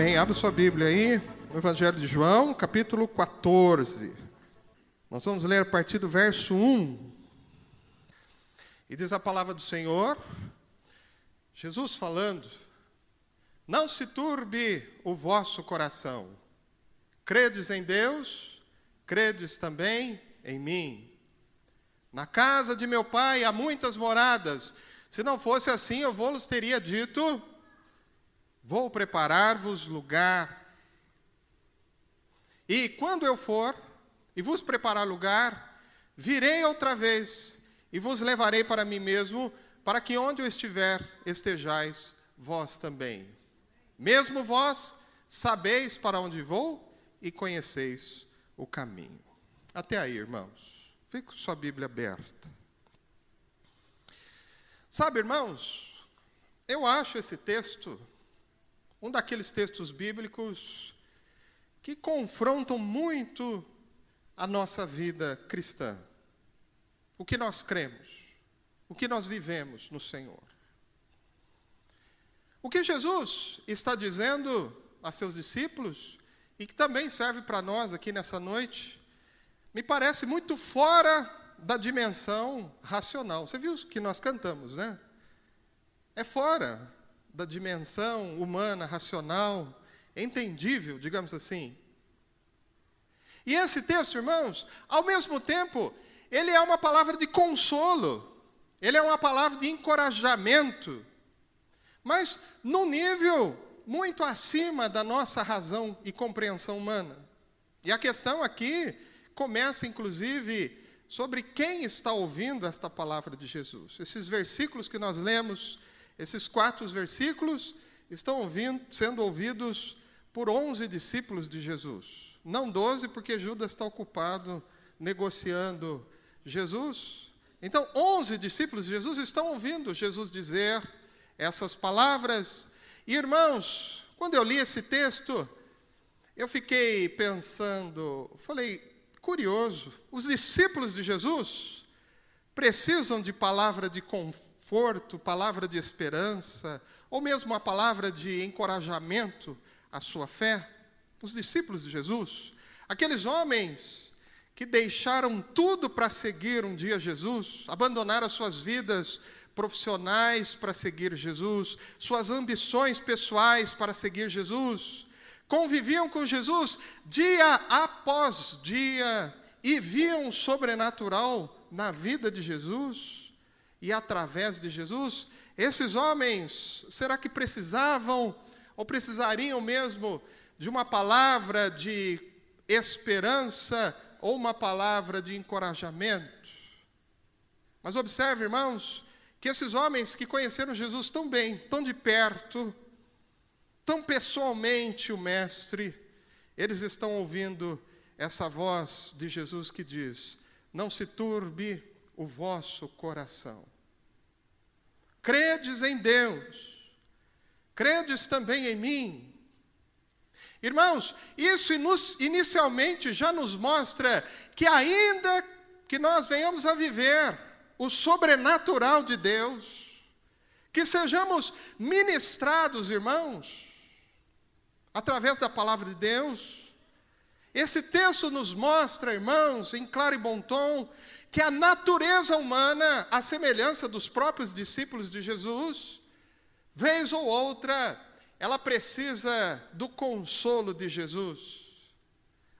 Amém. Abra sua Bíblia aí, no Evangelho de João, capítulo 14. Nós vamos ler a partir do verso 1. E diz a palavra do Senhor, Jesus falando: Não se turbe o vosso coração. Credes em Deus, credes também em mim. Na casa de meu pai há muitas moradas. Se não fosse assim, eu vos teria dito: Vou preparar-vos lugar. E quando eu for e vos preparar lugar, virei outra vez e vos levarei para mim mesmo, para que onde eu estiver estejais vós também. Mesmo vós sabeis para onde vou e conheceis o caminho. Até aí, irmãos. Fique com sua Bíblia aberta. Sabe, irmãos, eu acho esse texto um daqueles textos bíblicos que confrontam muito a nossa vida cristã. O que nós cremos, o que nós vivemos no Senhor. O que Jesus está dizendo a seus discípulos, e que também serve para nós aqui nessa noite, me parece muito fora da dimensão racional. Você viu que nós cantamos, né? É fora da dimensão humana, racional, entendível, digamos assim. E esse texto, irmãos, ao mesmo tempo, ele é uma palavra de consolo, ele é uma palavra de encorajamento, mas num nível muito acima da nossa razão e compreensão humana. E a questão aqui começa, inclusive, sobre quem está ouvindo esta palavra de Jesus. Esses versículos que nós lemos esses quatro versículos estão ouvindo, sendo ouvidos por onze discípulos de Jesus. Não doze, porque Judas está ocupado negociando Jesus. Então, onze discípulos de Jesus estão ouvindo Jesus dizer essas palavras. E, irmãos, quando eu li esse texto, eu fiquei pensando, falei, curioso, os discípulos de Jesus precisam de palavra de conforto conforto, palavra de esperança, ou mesmo a palavra de encorajamento à sua fé? Os discípulos de Jesus, aqueles homens que deixaram tudo para seguir um dia Jesus, abandonaram as suas vidas profissionais para seguir Jesus, suas ambições pessoais para seguir Jesus, conviviam com Jesus dia após dia e viam o sobrenatural na vida de Jesus e através de Jesus, esses homens, será que precisavam ou precisariam mesmo de uma palavra de esperança ou uma palavra de encorajamento? Mas observe, irmãos, que esses homens que conheceram Jesus tão bem, tão de perto, tão pessoalmente o Mestre, eles estão ouvindo essa voz de Jesus que diz: Não se turbe o vosso coração. Credes em Deus, credes também em mim. Irmãos, isso inicialmente já nos mostra que, ainda que nós venhamos a viver o sobrenatural de Deus, que sejamos ministrados, irmãos, através da palavra de Deus, esse texto nos mostra, irmãos, em claro e bom tom, que a natureza humana, a semelhança dos próprios discípulos de Jesus, vez ou outra, ela precisa do consolo de Jesus.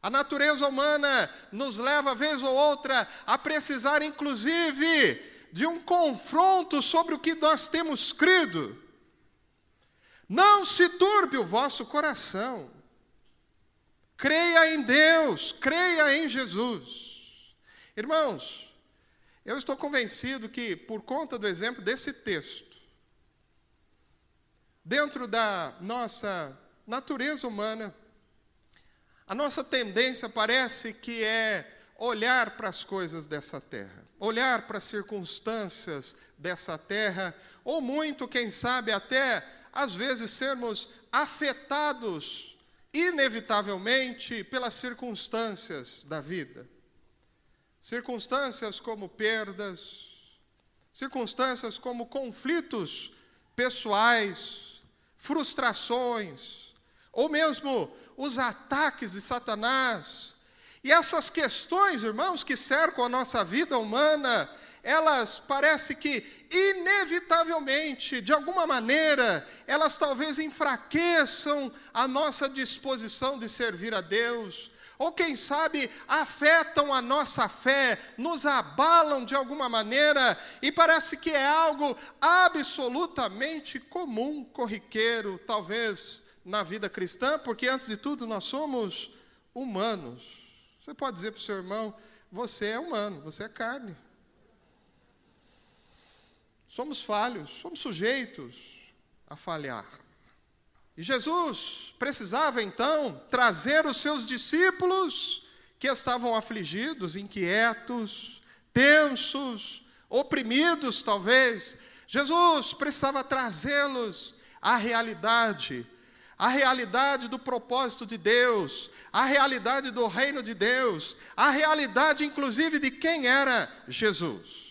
A natureza humana nos leva, vez ou outra, a precisar, inclusive, de um confronto sobre o que nós temos crido. Não se turbe o vosso coração. Creia em Deus, creia em Jesus. Irmãos, eu estou convencido que, por conta do exemplo desse texto, dentro da nossa natureza humana, a nossa tendência parece que é olhar para as coisas dessa terra, olhar para as circunstâncias dessa terra, ou muito, quem sabe, até às vezes sermos afetados inevitavelmente pelas circunstâncias da vida. Circunstâncias como perdas, circunstâncias como conflitos pessoais, frustrações, ou mesmo os ataques de Satanás. E essas questões, irmãos, que cercam a nossa vida humana, elas parece que inevitavelmente, de alguma maneira, elas talvez enfraqueçam a nossa disposição de servir a Deus, ou quem sabe afetam a nossa fé, nos abalam de alguma maneira, e parece que é algo absolutamente comum, corriqueiro, talvez na vida cristã, porque antes de tudo nós somos humanos. Você pode dizer para o seu irmão: você é humano, você é carne. Somos falhos, somos sujeitos a falhar. E Jesus precisava então trazer os seus discípulos que estavam afligidos, inquietos, tensos, oprimidos talvez. Jesus precisava trazê-los à realidade, à realidade do propósito de Deus, à realidade do reino de Deus, à realidade inclusive de quem era Jesus.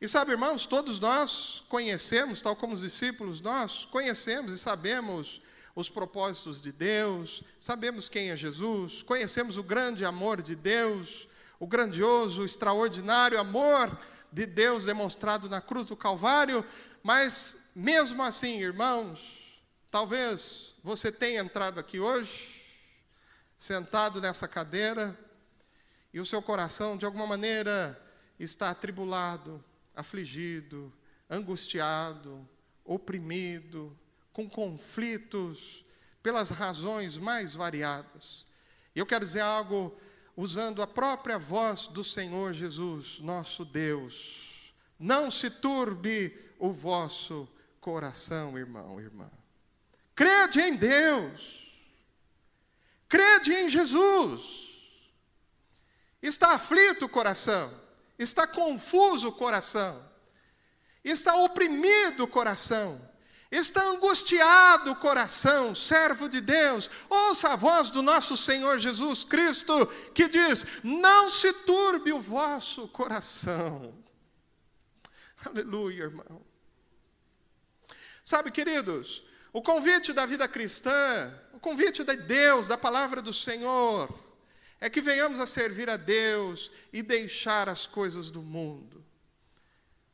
E sabe, irmãos, todos nós conhecemos, tal como os discípulos, nós conhecemos e sabemos os propósitos de Deus, sabemos quem é Jesus, conhecemos o grande amor de Deus, o grandioso, extraordinário amor de Deus demonstrado na cruz do Calvário, mas mesmo assim, irmãos, talvez você tenha entrado aqui hoje, sentado nessa cadeira, e o seu coração de alguma maneira está atribulado, afligido, angustiado, oprimido, com conflitos, pelas razões mais variadas. E eu quero dizer algo usando a própria voz do Senhor Jesus, nosso Deus. Não se turbe o vosso coração, irmão, irmã. Crede em Deus. Crede em Jesus. Está aflito o coração está confuso o coração, está oprimido o coração, está angustiado o coração, servo de Deus, ouça a voz do nosso Senhor Jesus Cristo, que diz: Não se turbe o vosso coração. Aleluia, irmão. Sabe, queridos, o convite da vida cristã, o convite de Deus, da palavra do Senhor, é que venhamos a servir a Deus e deixar as coisas do mundo.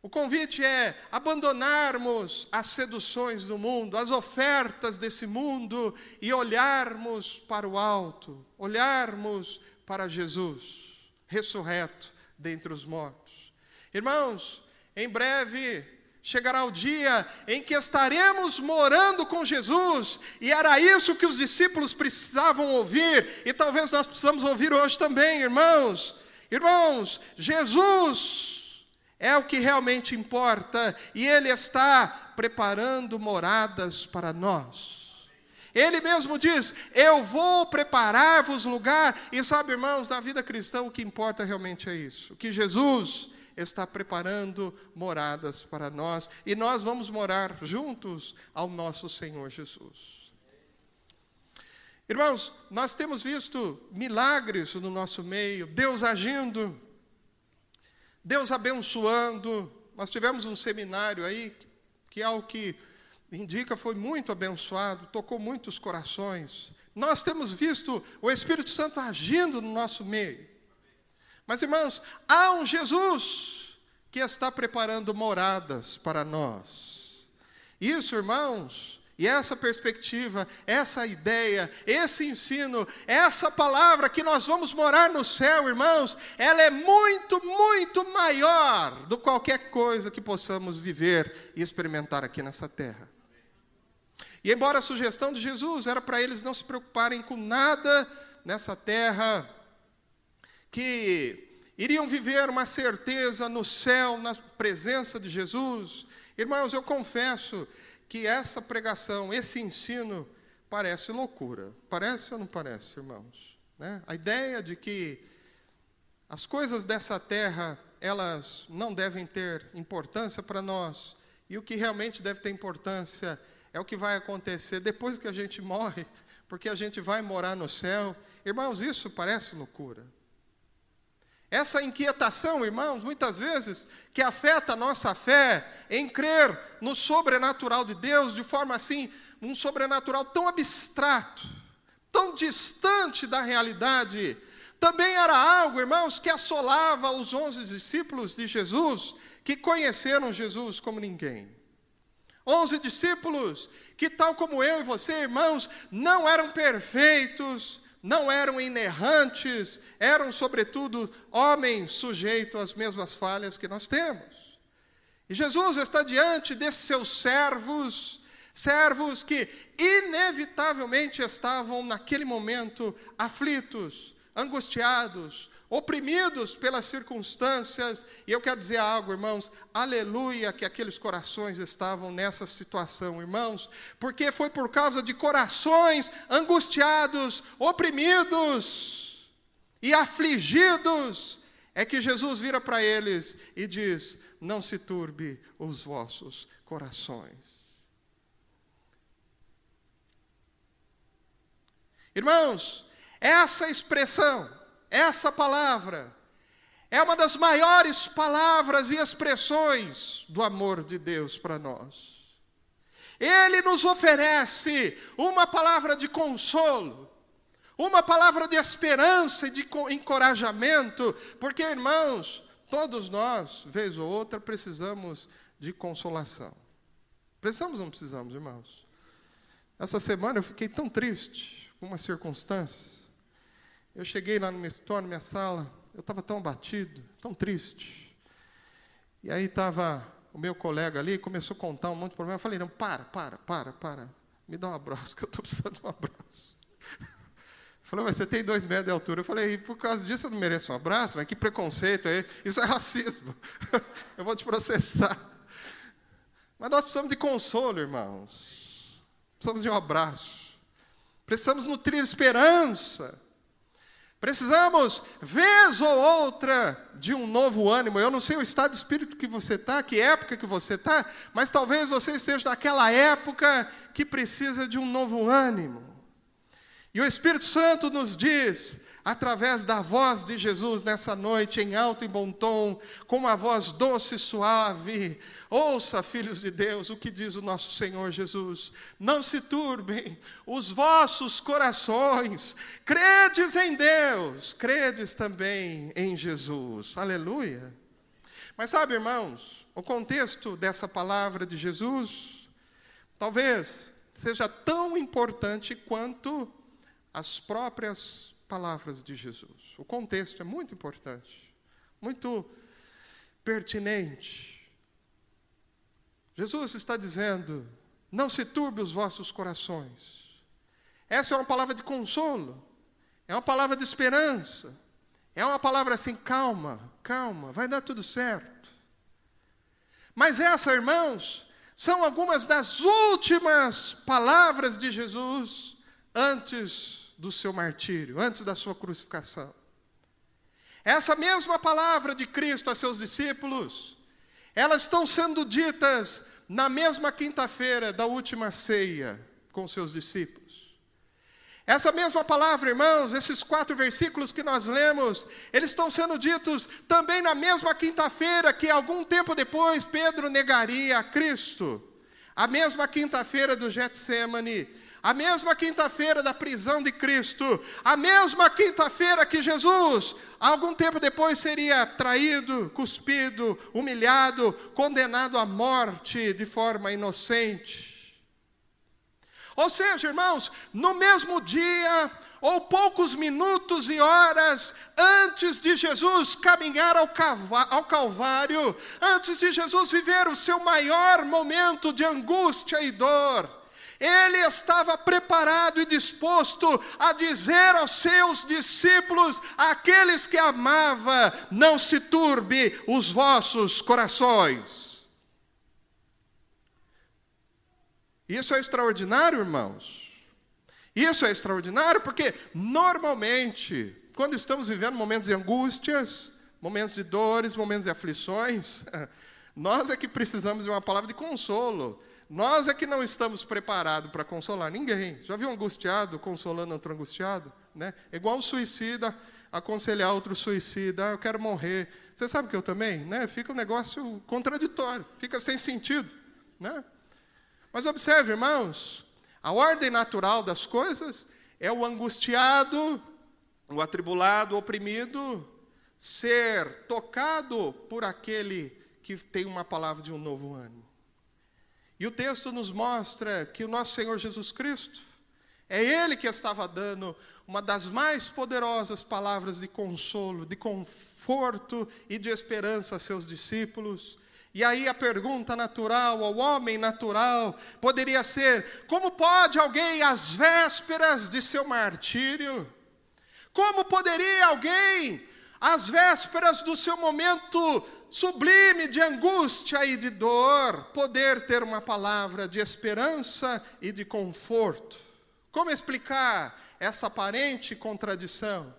O convite é abandonarmos as seduções do mundo, as ofertas desse mundo e olharmos para o alto, olharmos para Jesus, ressurreto dentre os mortos. Irmãos, em breve chegará o dia em que estaremos morando com Jesus, e era isso que os discípulos precisavam ouvir, e talvez nós precisamos ouvir hoje também, irmãos. Irmãos, Jesus é o que realmente importa, e Ele está preparando moradas para nós. Ele mesmo diz: Eu vou preparar-vos lugar. E sabe, irmãos, na vida cristã o que importa realmente é isso: que Jesus está preparando moradas para nós e nós vamos morar juntos ao nosso Senhor Jesus. Irmãos, nós temos visto milagres no nosso meio, Deus agindo, Deus abençoando. Nós tivemos um seminário aí, que é o que indica foi muito abençoado, tocou muitos corações. Nós temos visto o Espírito Santo agindo no nosso meio. Mas, irmãos, há um Jesus que está preparando moradas para nós. Isso, irmãos, e essa perspectiva, essa ideia, esse ensino, essa palavra que nós vamos morar no céu, irmãos, ela é muito, muito maior do que qualquer coisa que possamos viver e experimentar aqui nessa terra. E embora a sugestão de Jesus era para eles não se preocuparem com nada nessa terra, que iriam viver uma certeza no céu, na presença de Jesus. Irmãos, eu confesso que essa pregação, esse ensino, parece loucura. Parece ou não parece, irmãos? Né? A ideia de que as coisas dessa terra, elas não devem ter importância para nós, e o que realmente deve ter importância é o que vai acontecer depois que a gente morre, porque a gente vai morar no céu. Irmãos, isso parece loucura. Essa inquietação, irmãos, muitas vezes, que afeta a nossa fé em crer no sobrenatural de Deus de forma assim um sobrenatural tão abstrato, tão distante da realidade, também era algo, irmãos, que assolava os onze discípulos de Jesus, que conheceram Jesus como ninguém. Onze discípulos que, tal como eu e você, irmãos, não eram perfeitos, não eram inerrantes, eram, sobretudo, homens sujeitos às mesmas falhas que nós temos. E Jesus está diante desses seus servos, servos que inevitavelmente estavam naquele momento aflitos, angustiados, oprimidos pelas circunstâncias, e eu quero dizer algo, irmãos, aleluia que aqueles corações estavam nessa situação, irmãos, porque foi por causa de corações angustiados, oprimidos e afligidos, é que Jesus vira para eles e diz: Não se turbe os vossos corações. Irmãos, essa expressão, essa palavra, é uma das maiores palavras e expressões do amor de Deus para nós. Ele nos oferece uma palavra de consolo, uma palavra de esperança e de encorajamento, porque, irmãos, todos nós, vez ou outra, precisamos de consolação. Precisamos ou não precisamos, irmãos? Essa semana eu fiquei tão triste com uma circunstância. Eu cheguei lá no meu escritório, na minha sala, eu estava tão abatido, tão triste. E aí estava o meu colega ali, começou a contar um monte de problema. Eu falei, não, para, para, para, para. Me dá um abraço, que eu estou precisando de um abraço. Falou, mas você tem dois metros de altura. Eu falei, por causa disso eu não mereço um abraço? Mas que preconceito é Isso é racismo. eu vou te processar. Mas nós precisamos de consolo, irmãos. Precisamos de um abraço. Precisamos nutrir esperança. Precisamos, vez ou outra, de um novo ânimo. Eu não sei o estado de espírito que você está, que época que você está, mas talvez você esteja naquela época que precisa de um novo ânimo. E o Espírito Santo nos diz: através da voz de Jesus nessa noite, em alto e bom tom, com uma voz doce e suave. Ouça, filhos de Deus, o que diz o nosso Senhor Jesus: Não se turbem os vossos corações, credes em Deus, credes também em Jesus. Aleluia. Mas sabe, irmãos, o contexto dessa palavra de Jesus talvez seja tão importante quanto as próprias palavras de Jesus. O contexto é muito importante, muito pertinente. Jesus está dizendo: não se turbe os vossos corações. Essa é uma palavra de consolo, é uma palavra de esperança, é uma palavra assim: calma, calma, vai dar tudo certo. Mas essa, irmãos, são algumas das últimas palavras de Jesus antes do seu martírio, antes da sua crucificação. Essa mesma palavra de Cristo a seus discípulos, elas estão sendo ditas na mesma quinta-feira da última ceia com seus discípulos. Essa mesma palavra, irmãos, esses quatro versículos que nós lemos, eles estão sendo ditos também na mesma quinta-feira que algum tempo depois Pedro negaria a Cristo. A mesma quinta-feira do Getsemane, a mesma quinta-feira da prisão de Cristo, a mesma quinta-feira que Jesus, algum tempo depois, seria traído, cuspido, humilhado, condenado à morte de forma inocente. Ou seja, irmãos, no mesmo dia, ou poucos minutos e horas antes de Jesus caminhar ao, Calvário, antes de Jesus viver o seu maior momento de angústia e dor, ele estava preparado e disposto a dizer aos seus discípulos, aqueles que amava, não se turbe os vossos corações. Isso é extraordinário, irmãos. Isso é extraordinário porque, normalmente, quando estamos vivendo momentos de angústias, momentos de dores, momentos de aflições, nós é que precisamos de uma palavra de consolo. Nós é que não estamos preparados para consolar ninguém. Já viu angustiado consolando outro angustiado? Né? É igual um suicida aconselhar outro suicida, ah, eu quero morrer. Você sabe que eu também? Né? Fica um negócio contraditório, fica sem sentido. Né? Mas observe, irmãos, A ordem natural das coisas é o angustiado, o atribulado, o oprimido, ser tocado por aquele que tem uma palavra de um novo ano. E o texto nos mostra que o nosso Senhor Jesus Cristo, é Ele que estava dando uma das mais poderosas palavras de consolo, de conforto e de esperança a seus discípulos. E aí a pergunta natural ao homem natural poderia ser: como pode alguém, às vésperas de seu martírio, como poderia alguém, às vésperas do seu momento sublime de angústia e de dor, poder ter uma palavra de esperança e de conforto. Como explicar essa aparente contradição?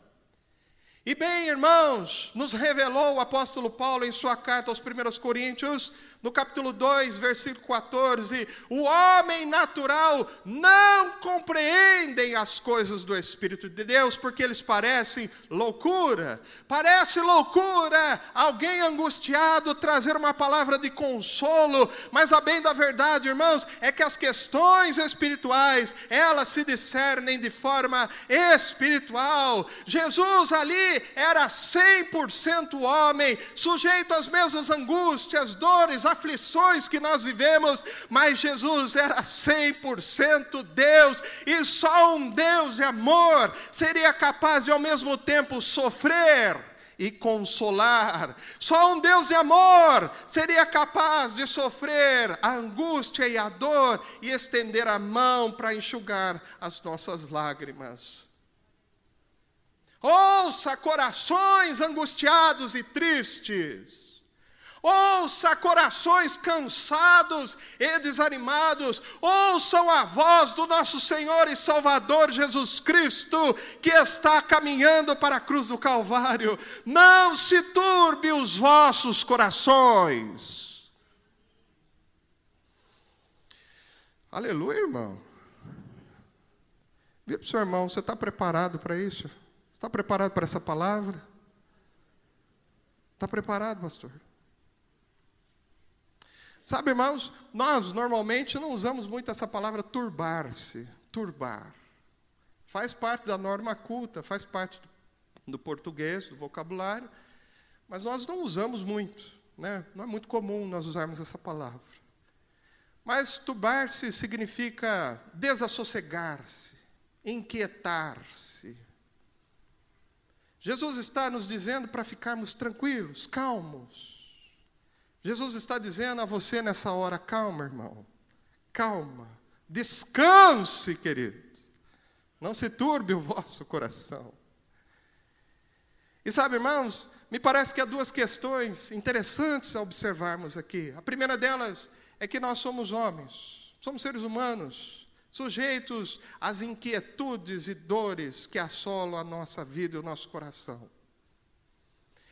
E bem, irmãos, nos revelou o apóstolo Paulo em sua carta aos 1 Coríntios no capítulo 2, versículo 14, o homem natural não compreendem as coisas do Espírito de Deus, porque eles parecem loucura. Parece loucura alguém angustiado trazer uma palavra de consolo, mas a bem da verdade, irmãos, é que as questões espirituais, elas se discernem de forma espiritual. Jesus ali era 100% homem, sujeito às mesmas angústias, dores, aflições que nós vivemos, mas Jesus era 100% Deus, e só um Deus de amor seria capaz de ao mesmo tempo sofrer e consolar. Só um Deus de amor seria capaz de sofrer a angústia e a dor e estender a mão para enxugar as nossas lágrimas. Ouça corações angustiados e tristes. Ouça corações cansados e desanimados, ouçam a voz do nosso Senhor e Salvador Jesus Cristo, que está caminhando para a cruz do Calvário. Não se turbe os vossos corações. Aleluia, irmão. Diga para o seu irmão, você está preparado para isso? Está preparado para essa palavra? Está preparado, pastor? Sabe, irmãos, nós normalmente não usamos muito essa palavra turbar-se, turbar. Faz parte da norma culta, faz parte do português, do vocabulário, mas nós não usamos muito, né? não é muito comum nós usarmos essa palavra. Mas turbar-se significa desassossegar-se, inquietar-se. Jesus está nos dizendo para ficarmos tranquilos, calmos, Jesus está dizendo a você nessa hora: calma, irmão, calma, descanse, querido, não se turbe o vosso coração. E sabe, irmãos, me parece que há duas questões interessantes a observarmos aqui. A primeira delas é que nós somos homens, somos seres humanos, sujeitos às inquietudes e dores que assolam a nossa vida e o nosso coração.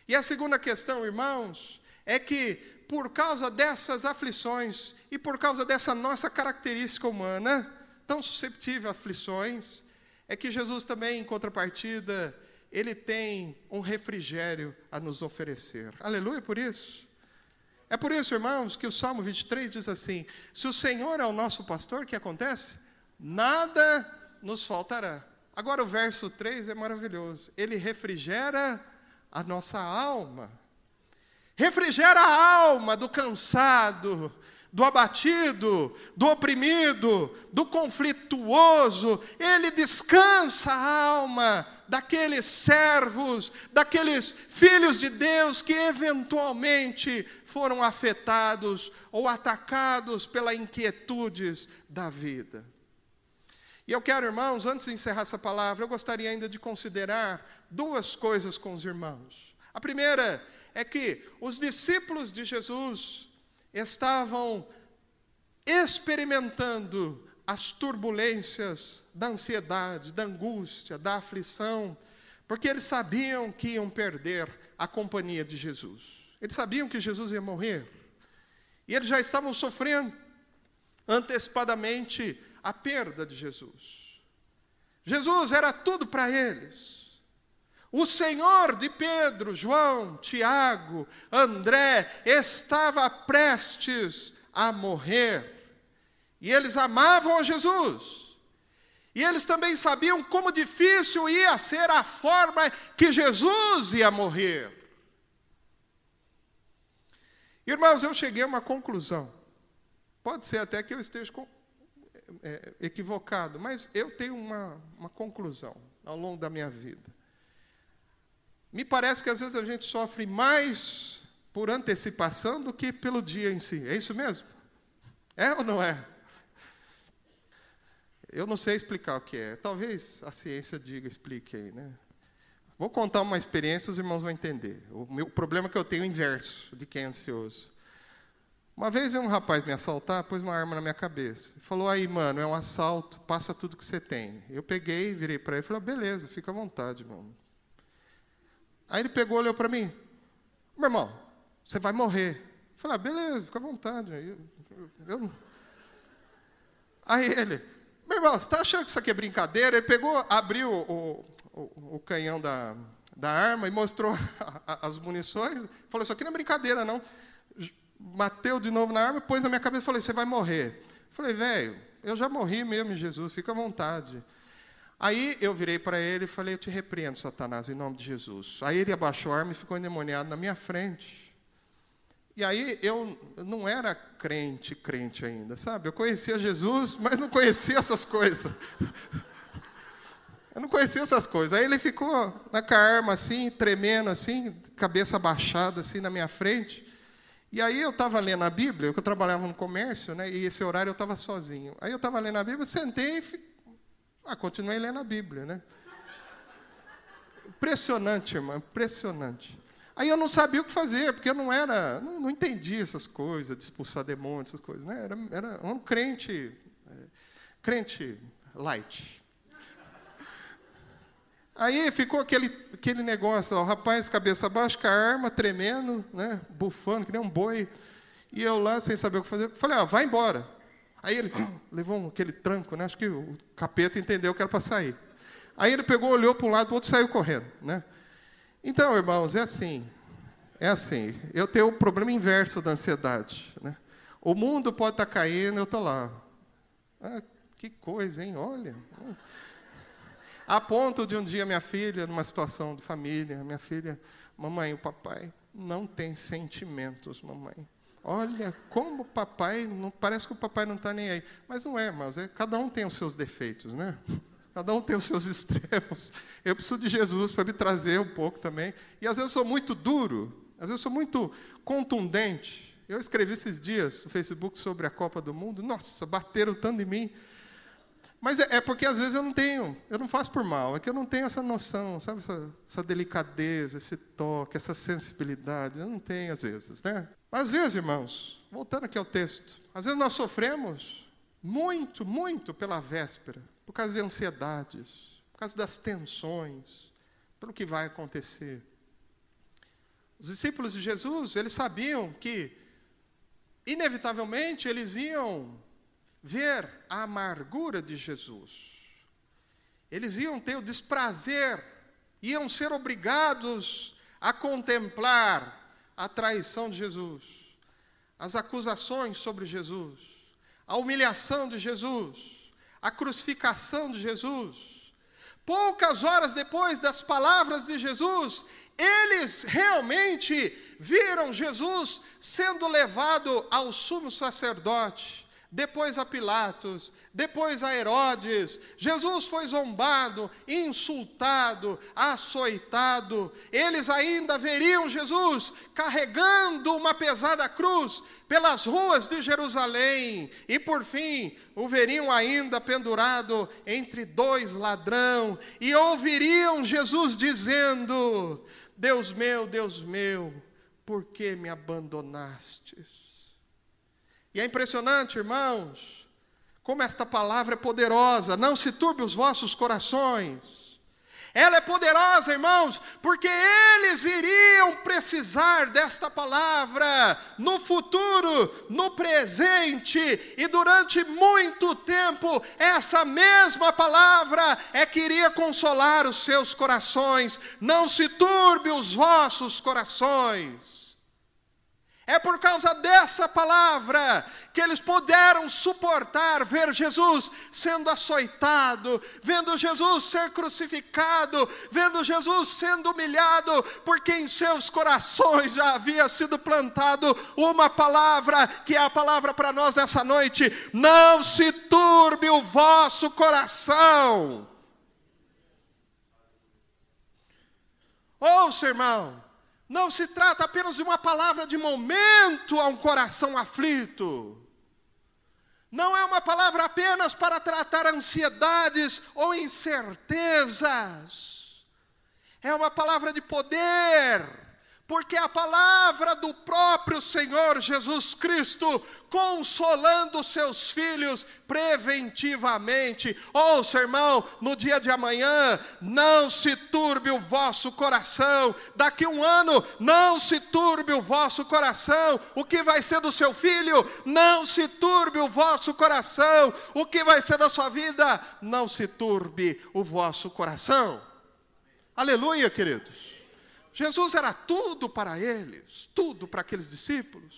E a segunda questão, irmãos, é que por causa dessas aflições e por causa dessa nossa característica humana, tão susceptível a aflições, é que Jesus também, em contrapartida, ele tem um refrigério a nos oferecer. Aleluia por isso. É por isso, irmãos, que o Salmo 23 diz assim: Se o Senhor é o nosso pastor, o que acontece? Nada nos faltará. Agora o verso 3 é maravilhoso. Ele refrigera a nossa alma refrigera a alma do cansado, do abatido, do oprimido, do conflituoso, ele descansa a alma daqueles servos, daqueles filhos de Deus que eventualmente foram afetados ou atacados pelas inquietudes da vida. E eu quero, irmãos, antes de encerrar essa palavra, eu gostaria ainda de considerar duas coisas com os irmãos. A primeira é que os discípulos de Jesus estavam experimentando as turbulências da ansiedade, da angústia, da aflição, porque eles sabiam que iam perder a companhia de Jesus. Eles sabiam que Jesus ia morrer. E eles já estavam sofrendo antecipadamente a perda de Jesus. Jesus era tudo para eles. O Senhor de Pedro, João, Tiago, André estava prestes a morrer. E eles amavam a Jesus. E eles também sabiam como difícil ia ser a forma que Jesus ia morrer. Irmãos, eu cheguei a uma conclusão. Pode ser até que eu esteja é, equivocado, mas eu tenho uma, uma conclusão ao longo da minha vida. Me parece que às vezes a gente sofre mais por antecipação do que pelo dia em si. É isso mesmo? É ou não é? Eu não sei explicar o que é. Talvez a ciência diga, explique aí, né? Vou contar uma experiência, os irmãos vão entender. O meu problema é que eu tenho o inverso de quem é ansioso. Uma vez um rapaz me assaltar, pôs uma arma na minha cabeça. Falou, aí, mano, é um assalto, passa tudo que você tem. Eu peguei, virei para ele e falei, beleza, fica à vontade, mano. Aí ele pegou, olhou para mim. Meu irmão, você vai morrer. Eu falei, ah, beleza, fica à vontade. Eu, eu, Aí ele, meu irmão, você está achando que isso aqui é brincadeira? Ele pegou, abriu o, o, o canhão da, da arma e mostrou as munições. Falou, isso aqui não é brincadeira, não bateu de novo na arma, pôs na minha cabeça e falou: Você vai morrer. Eu falei, velho, eu já morri mesmo Jesus, fica à vontade. Aí eu virei para ele e falei: Eu te repreendo, Satanás, em nome de Jesus. Aí ele abaixou a arma e ficou endemoniado na minha frente. E aí eu não era crente, crente ainda, sabe? Eu conhecia Jesus, mas não conhecia essas coisas. Eu não conhecia essas coisas. Aí ele ficou na arma assim, tremendo assim, cabeça abaixada assim na minha frente. E aí eu estava lendo a Bíblia, eu trabalhava no comércio, né, e esse horário eu estava sozinho. Aí eu estava lendo a Bíblia, sentei e ah, continuei lendo a Bíblia. Né? Impressionante, irmã, impressionante. Aí eu não sabia o que fazer, porque eu não era, não, não entendia essas coisas, de expulsar demônios, essas coisas. Né? Era, era um crente, é, crente light. Aí ficou aquele, aquele negócio, ó, o rapaz cabeça baixa, com a arma, tremendo, né, bufando, que nem um boi. E eu lá, sem saber o que fazer, falei, ó, vai embora. Aí ele levou aquele tranco, né, acho que o capeta entendeu que era para sair. Aí ele pegou, olhou para um lado, para o outro saiu correndo. Né? Então, irmãos, é assim. É assim. Eu tenho o problema inverso da ansiedade. Né? O mundo pode estar tá caindo, eu estou lá. Ah, que coisa, hein? Olha. A ponto de um dia minha filha, numa situação de família, minha filha, mamãe, o papai não tem sentimentos, mamãe. Olha como o papai, não, parece que o papai não está nem aí. Mas não é, mas é, cada um tem os seus defeitos, né? Cada um tem os seus extremos. Eu preciso de Jesus para me trazer um pouco também. E às vezes eu sou muito duro, às vezes eu sou muito contundente. Eu escrevi esses dias no Facebook sobre a Copa do Mundo. Nossa, bateram tanto em mim. Mas é, é, porque às vezes eu não tenho, eu não faço por mal, é que eu não tenho essa noção, sabe, essa, essa delicadeza, esse toque, essa sensibilidade, eu não tenho às vezes, né? Às vezes, irmãos, voltando aqui ao texto, às vezes nós sofremos muito, muito pela véspera, por causa de ansiedades, por causa das tensões, pelo que vai acontecer. Os discípulos de Jesus, eles sabiam que, inevitavelmente, eles iam ver a amargura de Jesus. Eles iam ter o desprazer, iam ser obrigados a contemplar a traição de Jesus, as acusações sobre Jesus, a humilhação de Jesus, a crucificação de Jesus. Poucas horas depois das palavras de Jesus, eles realmente viram Jesus sendo levado ao sumo sacerdote depois a Pilatos, depois a Herodes. Jesus foi zombado, insultado, açoitado. Eles ainda veriam Jesus carregando uma pesada cruz pelas ruas de Jerusalém. E por fim, o veriam ainda pendurado entre dois ladrão e ouviriam Jesus dizendo: Deus meu, Deus meu, por que me abandonastes? E é impressionante, irmãos, como esta palavra é poderosa. Não se turbe os vossos corações. Ela é poderosa, irmãos, porque eles iriam precisar desta palavra no futuro, no presente e durante muito tempo. Essa mesma palavra é que iria consolar os seus corações. Não se turbe os vossos corações. É por causa dessa palavra que eles puderam suportar ver Jesus sendo açoitado, vendo Jesus ser crucificado, vendo Jesus sendo humilhado, porque em seus corações já havia sido plantado uma palavra, que é a palavra para nós nessa noite: não se turbe o vosso coração. Ouça, irmão, não se trata apenas de uma palavra de momento a um coração aflito. Não é uma palavra apenas para tratar ansiedades ou incertezas. É uma palavra de poder porque a palavra do próprio Senhor Jesus Cristo, consolando seus filhos preventivamente. Ouça, irmão, no dia de amanhã, não se turbe o vosso coração. Daqui um ano, não se turbe o vosso coração. O que vai ser do seu filho? Não se turbe o vosso coração. O que vai ser da sua vida? Não se turbe o vosso coração. Aleluia, queridos. Jesus era tudo para eles, tudo para aqueles discípulos.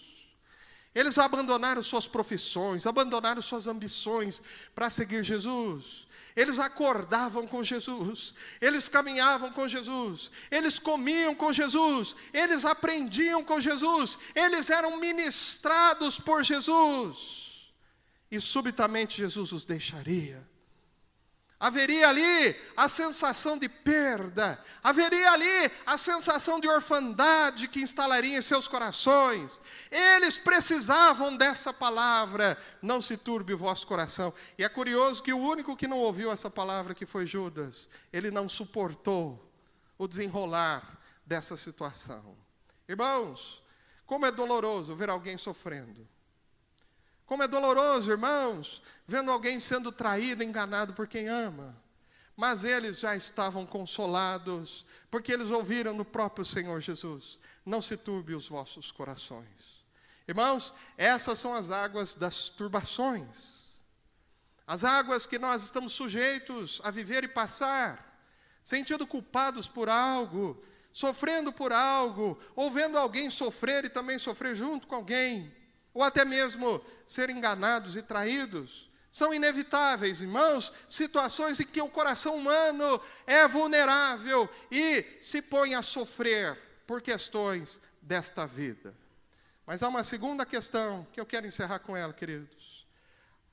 Eles abandonaram suas profissões, abandonaram suas ambições para seguir Jesus. Eles acordavam com Jesus, eles caminhavam com Jesus, eles comiam com Jesus, eles aprendiam com Jesus, eles eram ministrados por Jesus. E subitamente Jesus os deixaria Haveria ali a sensação de perda, haveria ali a sensação de orfandade que instalaria em seus corações. Eles precisavam dessa palavra, não se turbe o vosso coração. E é curioso que o único que não ouviu essa palavra, que foi Judas, ele não suportou o desenrolar dessa situação. Irmãos, como é doloroso ver alguém sofrendo. Como é doloroso, irmãos, vendo alguém sendo traído, enganado por quem ama. Mas eles já estavam consolados, porque eles ouviram no próprio Senhor Jesus: Não se turbe os vossos corações. Irmãos, essas são as águas das turbações. As águas que nós estamos sujeitos a viver e passar, sentindo culpados por algo, sofrendo por algo, ou vendo alguém sofrer e também sofrer junto com alguém ou até mesmo ser enganados e traídos, são inevitáveis, irmãos, situações em que o coração humano é vulnerável e se põe a sofrer por questões desta vida. Mas há uma segunda questão que eu quero encerrar com ela, queridos.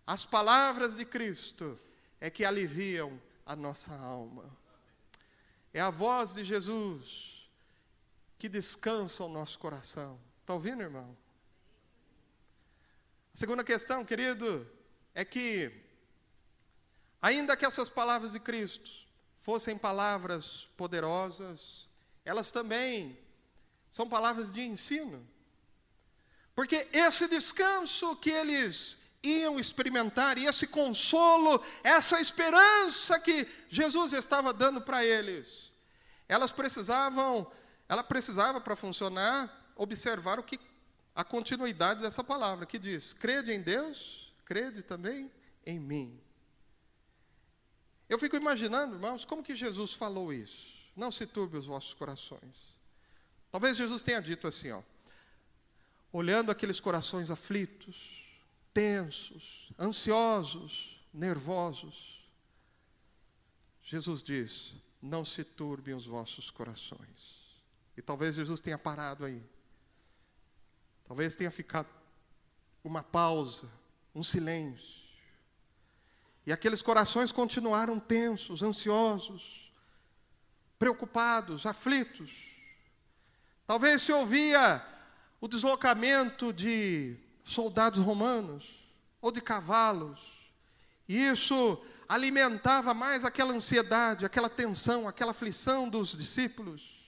As palavras de Cristo é que aliviam a nossa alma. É a voz de Jesus que descansa o nosso coração. Está ouvindo, irmão? A segunda questão, querido, é que, ainda que essas palavras de Cristo fossem palavras poderosas, elas também são palavras de ensino. Porque esse descanso que eles iam experimentar, e esse consolo, essa esperança que Jesus estava dando para eles, elas precisavam, ela precisava para funcionar, observar o que a continuidade dessa palavra que diz: crede em Deus, crede também em mim. Eu fico imaginando, irmãos, como que Jesus falou isso? Não se turbe os vossos corações. Talvez Jesus tenha dito assim, ó, olhando aqueles corações aflitos, tensos, ansiosos, nervosos. Jesus diz: não se turbem os vossos corações. E talvez Jesus tenha parado aí Talvez tenha ficado uma pausa, um silêncio. E aqueles corações continuaram tensos, ansiosos, preocupados, aflitos. Talvez se ouvia o deslocamento de soldados romanos ou de cavalos. E isso alimentava mais aquela ansiedade, aquela tensão, aquela aflição dos discípulos.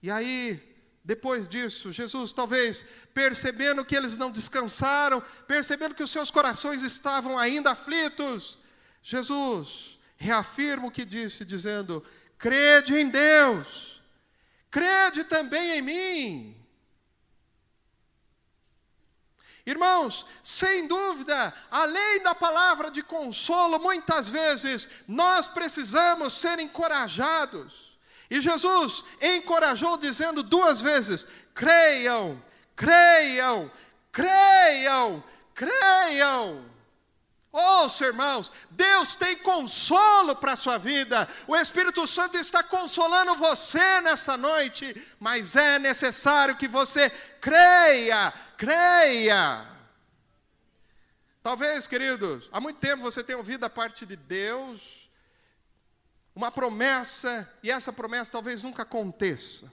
E aí depois disso, Jesus, talvez percebendo que eles não descansaram, percebendo que os seus corações estavam ainda aflitos, Jesus reafirma o que disse, dizendo: crede em Deus, crede também em mim. Irmãos, sem dúvida, além da palavra de consolo, muitas vezes nós precisamos ser encorajados. E Jesus encorajou dizendo duas vezes: creiam, creiam, creiam, creiam. Ouça, irmãos, Deus tem consolo para a sua vida. O Espírito Santo está consolando você nessa noite, mas é necessário que você creia, creia. Talvez, queridos, há muito tempo você tenha ouvido da parte de Deus uma promessa, e essa promessa talvez nunca aconteça.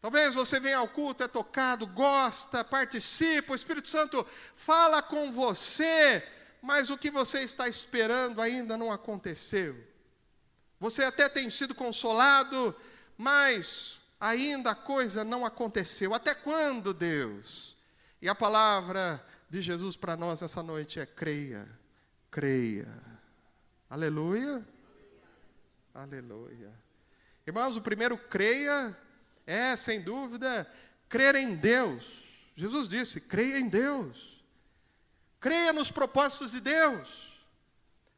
Talvez você venha ao culto, é tocado, gosta, participa, o Espírito Santo fala com você, mas o que você está esperando ainda não aconteceu. Você até tem sido consolado, mas ainda a coisa não aconteceu. Até quando, Deus? E a palavra de Jesus para nós essa noite é: creia, creia. Aleluia. Aleluia. Irmãos, o primeiro creia é, sem dúvida, crer em Deus. Jesus disse: creia em Deus. Creia nos propósitos de Deus.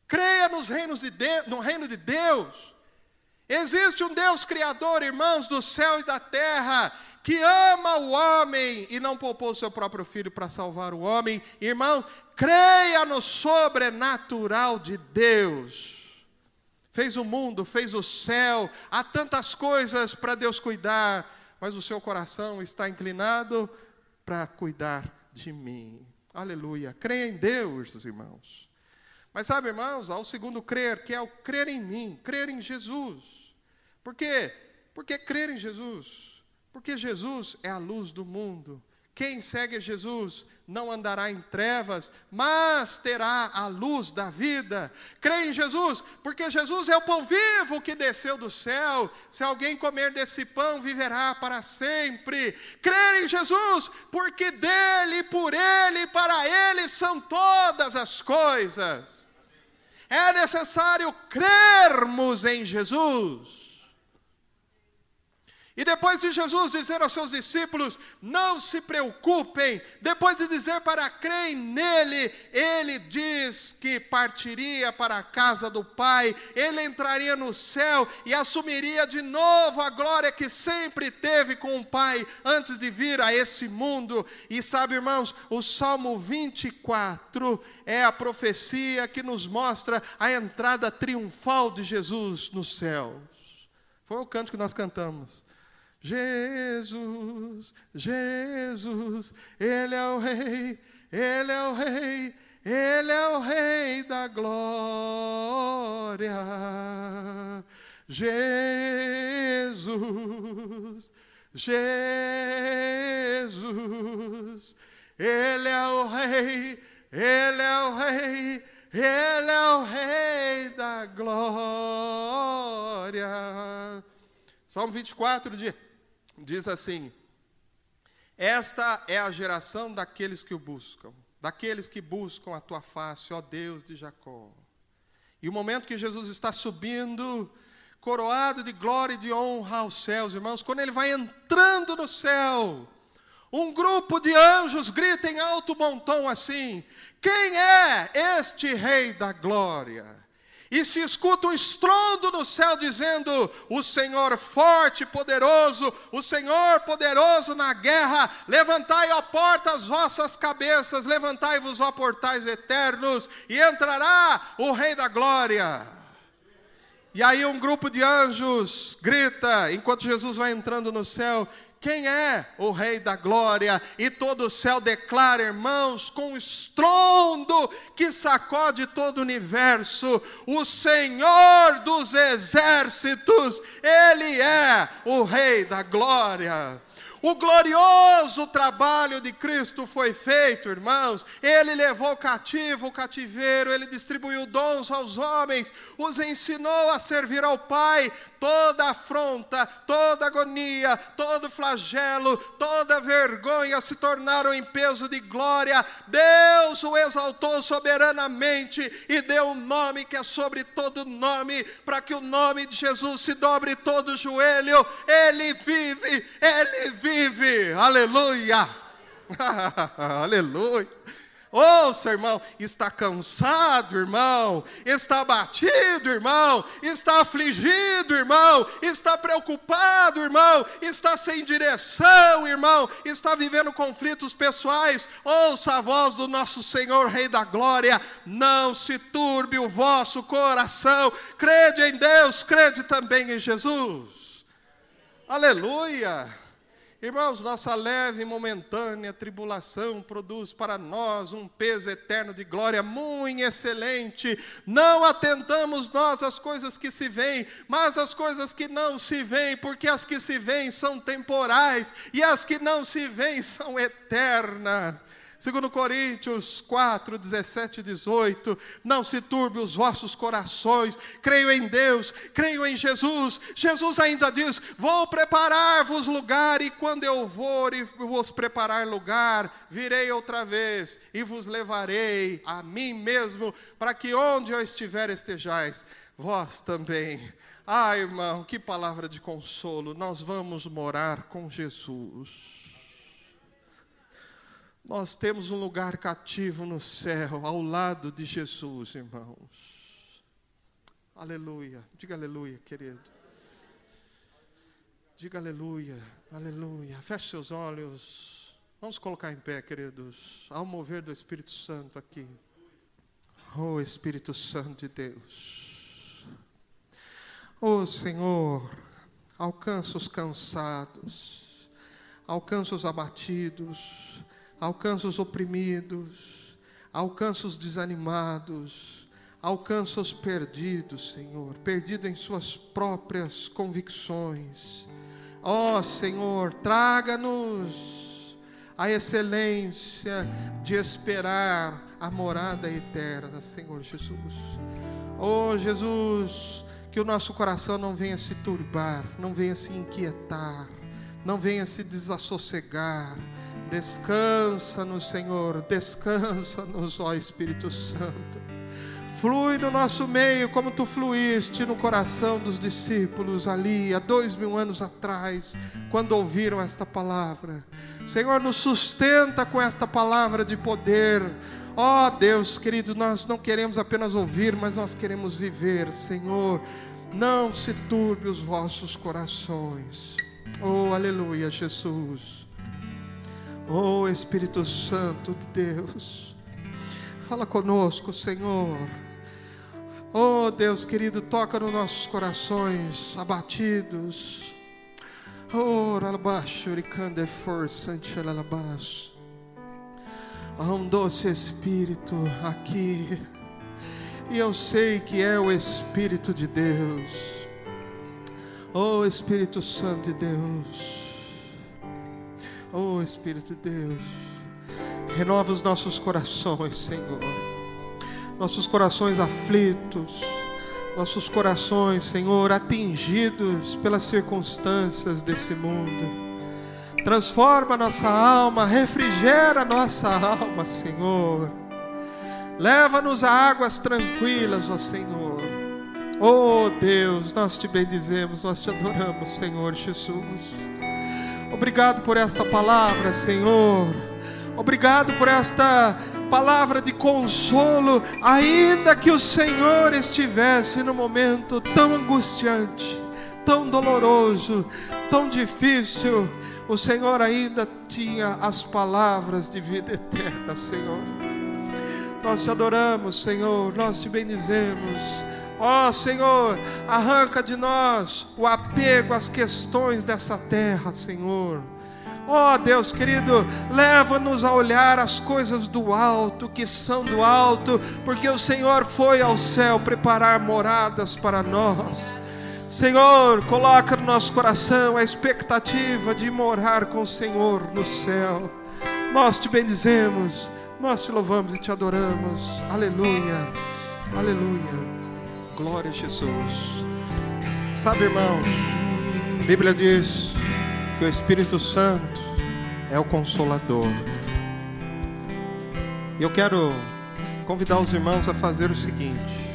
Creia nos reinos de de, no reino de Deus. Existe um Deus criador, irmãos, do céu e da terra, que ama o homem e não poupou seu próprio filho para salvar o homem. Irmão, creia no sobrenatural de Deus. Fez o mundo, fez o céu, há tantas coisas para Deus cuidar, mas o seu coração está inclinado para cuidar de mim. Aleluia. Creia em Deus, irmãos. Mas sabe, irmãos, há o segundo crer, que é o crer em mim, crer em Jesus. Por quê? Porque crer em Jesus. Porque Jesus é a luz do mundo. Quem segue Jesus não andará em trevas, mas terá a luz da vida. Crê em Jesus, porque Jesus é o pão vivo que desceu do céu. Se alguém comer desse pão, viverá para sempre. Crê em Jesus, porque dele, por ele, para ele são todas as coisas. É necessário crermos em Jesus. E depois de Jesus dizer aos seus discípulos: Não se preocupem, depois de dizer para crerem nele, ele diz que partiria para a casa do Pai, ele entraria no céu e assumiria de novo a glória que sempre teve com o Pai antes de vir a esse mundo. E sabe, irmãos, o Salmo 24 é a profecia que nos mostra a entrada triunfal de Jesus nos céus. Foi o canto que nós cantamos. Jesus, Jesus, Ele é o Rei, Ele é o Rei, Ele é o Rei da glória. Jesus, Jesus, Ele é o Rei, Ele é o Rei, Ele é o Rei da glória. Salmo 24 diz diz assim: Esta é a geração daqueles que o buscam, daqueles que buscam a tua face, ó Deus de Jacó. E o momento que Jesus está subindo, coroado de glória e de honra aos céus, irmãos, quando ele vai entrando no céu, um grupo de anjos grita em alto tom assim: Quem é este Rei da Glória? E se escuta um estrondo no céu dizendo: O Senhor forte poderoso, o Senhor poderoso na guerra, levantai, ó as vossas cabeças, levantai-vos, ó portais eternos, e entrará o Rei da Glória. E aí um grupo de anjos grita, enquanto Jesus vai entrando no céu, quem é o Rei da Glória? E todo o céu declara, irmãos, com estrondo que sacode todo o universo: o Senhor dos exércitos, Ele é o Rei da Glória. O glorioso trabalho de Cristo foi feito, irmãos. Ele levou cativo o cativeiro, ele distribuiu dons aos homens, os ensinou a servir ao Pai. Toda afronta, toda agonia, todo flagelo, toda vergonha se tornaram em peso de glória. Deus o exaltou soberanamente e deu um nome que é sobre todo nome, para que o nome de Jesus se dobre todo o joelho. Ele vive, ele vive. Aleluia! Aleluia! Ouça, irmão, está cansado, irmão, está abatido, irmão, está afligido, irmão, está preocupado, irmão, está sem direção, irmão, está vivendo conflitos pessoais. Ouça a voz do nosso Senhor, Rei da Glória. Não se turbe o vosso coração. Crede em Deus, crede também em Jesus. Aleluia. Irmãos, nossa leve e momentânea tribulação produz para nós um peso eterno de glória muito excelente. Não atentamos nós às coisas que se veem, mas às coisas que não se veem, porque as que se veem são temporais e as que não se veem são eternas. Segundo Coríntios 4, 17 e 18, não se turbe os vossos corações, creio em Deus, creio em Jesus. Jesus ainda diz: Vou preparar-vos lugar, e quando eu for e vos preparar lugar, virei outra vez e vos levarei a mim mesmo, para que onde eu estiver estejais, vós também. Ah, irmão, que palavra de consolo! Nós vamos morar com Jesus. Nós temos um lugar cativo no céu, ao lado de Jesus, irmãos. Aleluia. Diga aleluia, querido. Diga aleluia, aleluia. Feche seus olhos. Vamos colocar em pé, queridos, ao mover do Espírito Santo aqui. Oh, Espírito Santo de Deus. Oh, Senhor, alcança os cansados, alcança os abatidos alcança os oprimidos, alcança os desanimados, alcança os perdidos, Senhor, perdido em suas próprias convicções. Ó oh, Senhor, traga-nos a excelência de esperar a morada eterna, Senhor Jesus. Oh Jesus, que o nosso coração não venha se turbar, não venha se inquietar, não venha se desassossegar Descansa no Senhor, descansa nos, ó Espírito Santo. Flui no nosso meio como tu fluíste no coração dos discípulos ali há dois mil anos atrás, quando ouviram esta palavra. Senhor, nos sustenta com esta palavra de poder. Ó oh, Deus querido, nós não queremos apenas ouvir, mas nós queremos viver, Senhor. Não se turbe os vossos corações. Oh, aleluia, Jesus. Oh Espírito Santo de Deus, fala conosco, Senhor. Oh Deus querido, toca nos nossos corações abatidos. Oh. Há um doce Espírito aqui, e eu sei que é o Espírito de Deus. Oh Espírito Santo de Deus. Oh Espírito de Deus, renova os nossos corações, Senhor. Nossos corações aflitos, nossos corações, Senhor, atingidos pelas circunstâncias desse mundo. Transforma nossa alma, refrigera nossa alma, Senhor. Leva-nos a águas tranquilas, ó Senhor. Oh Deus, nós te bendizemos, nós te adoramos, Senhor Jesus. Obrigado por esta palavra, Senhor. Obrigado por esta palavra de consolo, ainda que o Senhor estivesse no momento tão angustiante, tão doloroso, tão difícil, o Senhor ainda tinha as palavras de vida eterna, Senhor. Nós te adoramos, Senhor, nós te bendizemos. Ó oh, Senhor, arranca de nós o apego às questões dessa terra, Senhor. Ó oh, Deus querido, leva-nos a olhar as coisas do alto, que são do alto, porque o Senhor foi ao céu preparar moradas para nós. Senhor, coloca no nosso coração a expectativa de morar com o Senhor no céu. Nós te bendizemos, nós te louvamos e te adoramos. Aleluia, aleluia. Glória a Jesus. Sabe, irmão, a Bíblia diz que o Espírito Santo é o consolador. E eu quero convidar os irmãos a fazer o seguinte: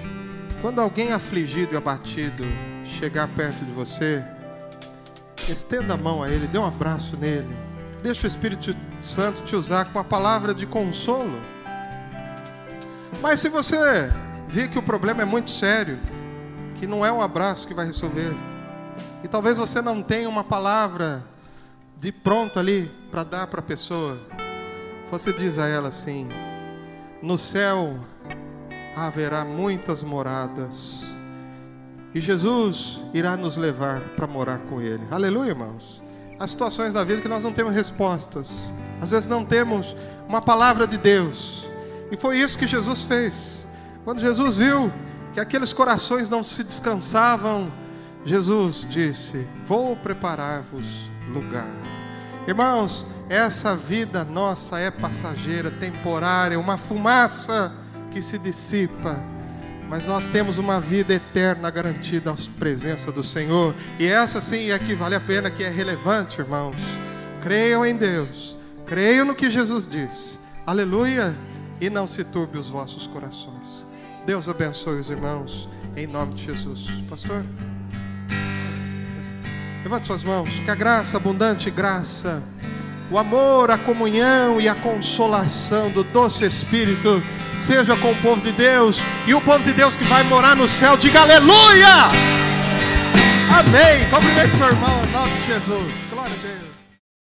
quando alguém afligido e abatido chegar perto de você, estenda a mão a ele, dê um abraço nele, deixa o Espírito Santo te usar com a palavra de consolo Mas se você vir que o problema é muito sério, que não é um abraço que vai resolver, e talvez você não tenha uma palavra de pronto ali para dar para a pessoa, você diz a ela assim: no céu haverá muitas moradas. E Jesus irá nos levar para morar com Ele. Aleluia, irmãos. Há situações da vida que nós não temos respostas. Às vezes não temos uma palavra de Deus. E foi isso que Jesus fez. Quando Jesus viu que aqueles corações não se descansavam, Jesus disse: Vou preparar-vos lugar. Irmãos, essa vida nossa é passageira, temporária, uma fumaça que se dissipa. Mas nós temos uma vida eterna garantida à presença do Senhor. E essa sim é que vale a pena, que é relevante, irmãos. Creiam em Deus. Creiam no que Jesus disse. Aleluia. E não se turbe os vossos corações. Deus abençoe os irmãos. Em nome de Jesus. Pastor. Levante suas mãos. Que a graça, abundante graça o amor, a comunhão e a consolação do doce Espírito seja com o povo de Deus e o povo de Deus que vai morar no céu, diga aleluia! Amém! Cumprimente seu irmão, em nome de Jesus. Glória a Deus.